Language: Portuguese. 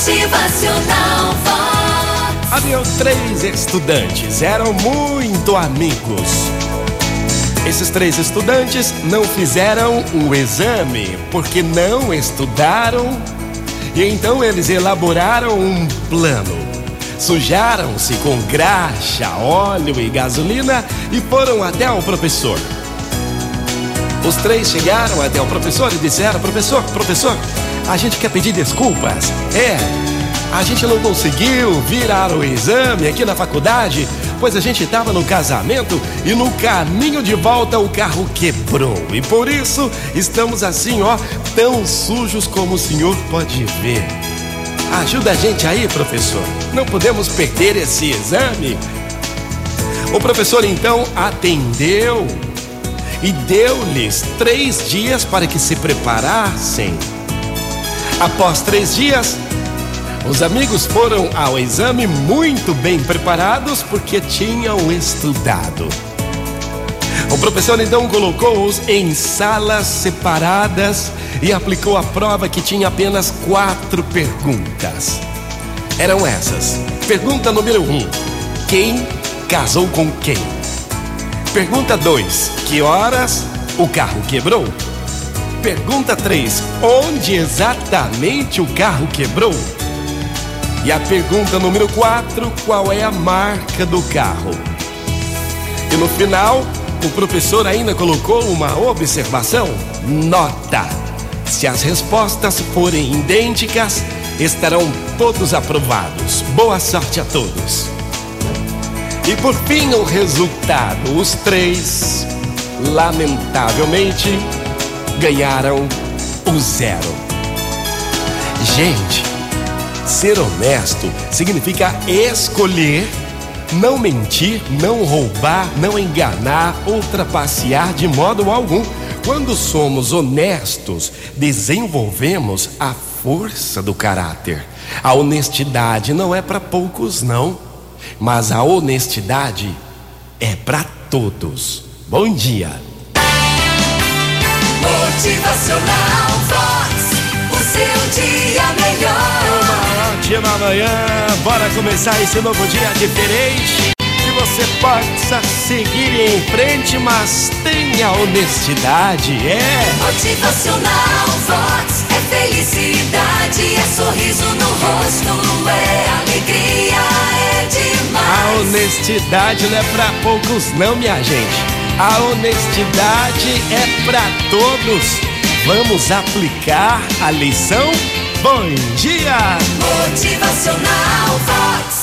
Motivacional Vox. Havia três estudantes, eram muito amigos. Esses três estudantes não fizeram o exame porque não estudaram e então eles elaboraram um plano. Sujaram-se com graxa, óleo e gasolina e foram até o professor. Os três chegaram até o professor e disseram: Professor, professor, a gente quer pedir desculpas. É, a gente não conseguiu virar o exame aqui na faculdade, pois a gente estava no casamento e no caminho de volta o carro quebrou. E por isso estamos assim, ó, tão sujos como o senhor pode ver. Ajuda a gente aí, professor. Não podemos perder esse exame. O professor então atendeu e deu-lhes três dias para que se preparassem. Após três dias, os amigos foram ao exame muito bem preparados porque tinham estudado. O professor então colocou-os em salas separadas e aplicou a prova que tinha apenas quatro perguntas. Eram essas. Pergunta número um: Quem casou com quem? Pergunta 2: Que horas o carro quebrou? Pergunta 3: Onde exatamente o carro quebrou? E a pergunta número 4: Qual é a marca do carro? E no final, o professor ainda colocou uma observação: nota. Se as respostas forem idênticas, estarão todos aprovados. Boa sorte a todos. E por fim, o resultado: os três, lamentavelmente, ganharam o zero. Gente, ser honesto significa escolher não mentir, não roubar, não enganar ou trapacear de modo algum. Quando somos honestos, desenvolvemos a força do caráter. A honestidade não é para poucos, não, mas a honestidade é para todos. Bom dia. Motivacional Vox. O seu dia melhor. Ótima manhã, bora começar esse novo dia diferente. Que você possa seguir em frente, mas tenha honestidade, é. Motivacional Vox. É felicidade, é sorriso no rosto, é alegria, é A demais. honestidade não é pra poucos, não, minha gente. A honestidade é para todos. Vamos aplicar a lição? Bom dia! Motivacional Vox.